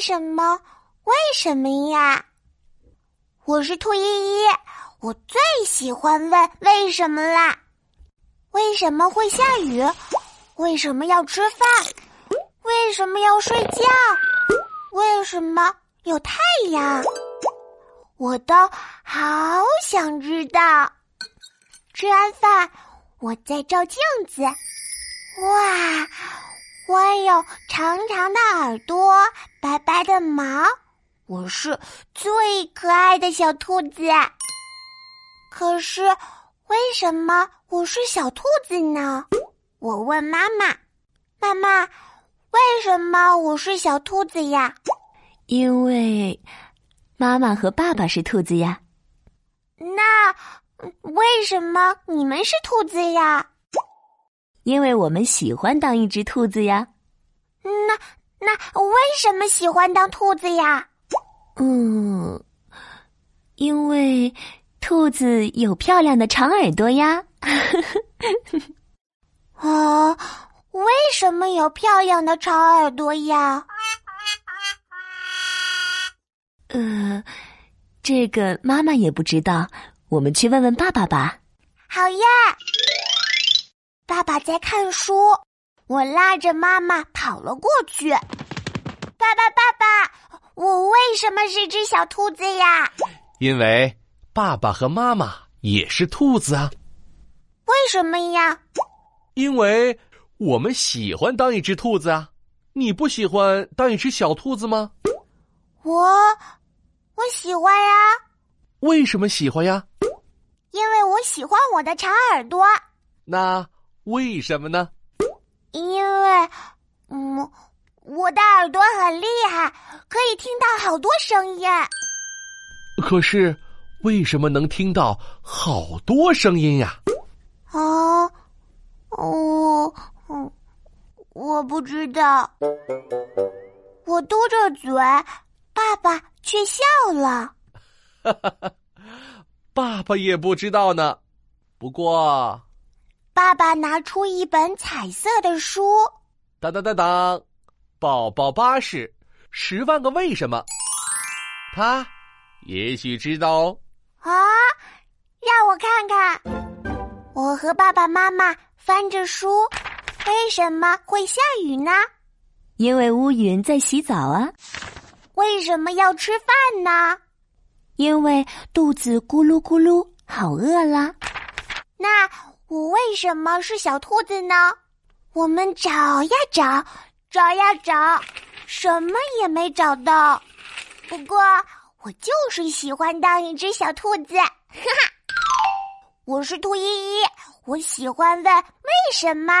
什么？为什么呀？我是兔依依，我最喜欢问为什么啦。为什么会下雨？为什么要吃饭？为什么要睡觉？为什么有太阳？我都好想知道。吃完饭，我在照镜子，哇，我有长长的耳朵，白白的毛，我是最可爱的小兔子。可是，为什么我是小兔子呢？我问妈妈：“妈妈，为什么我是小兔子呀？”因为。妈妈和爸爸是兔子呀，那为什么你们是兔子呀？因为我们喜欢当一只兔子呀。那那为什么喜欢当兔子呀？嗯，因为兔子有漂亮的长耳朵呀。啊，为什么有漂亮的长耳朵呀？呃，这个妈妈也不知道，我们去问问爸爸吧。好呀，爸爸在看书，我拉着妈妈跑了过去。爸爸，爸爸，我为什么是只小兔子呀？因为爸爸和妈妈也是兔子啊。为什么呀？因为我们喜欢当一只兔子啊。你不喜欢当一只小兔子吗？我。我喜欢呀，为什么喜欢呀？因为我喜欢我的长耳朵。那为什么呢？因为，嗯，我的耳朵很厉害，可以听到好多声音。可是，为什么能听到好多声音呀？啊，哦，嗯，我不知道。我嘟着嘴。爸爸却笑了，哈哈哈！爸爸也不知道呢。不过，爸爸拿出一本彩色的书。当当当当，宝宝巴士，十万个为什么？他也许知道哦。啊，让我看看。我和爸爸妈妈翻着书，为什么会下雨呢？因为乌云在洗澡啊。为什么要吃饭呢？因为肚子咕噜咕噜，好饿啦。那我为什么是小兔子呢？我们找呀找，找呀找，什么也没找到。不过我就是喜欢当一只小兔子，哈哈。我是兔依依，我喜欢问为什么。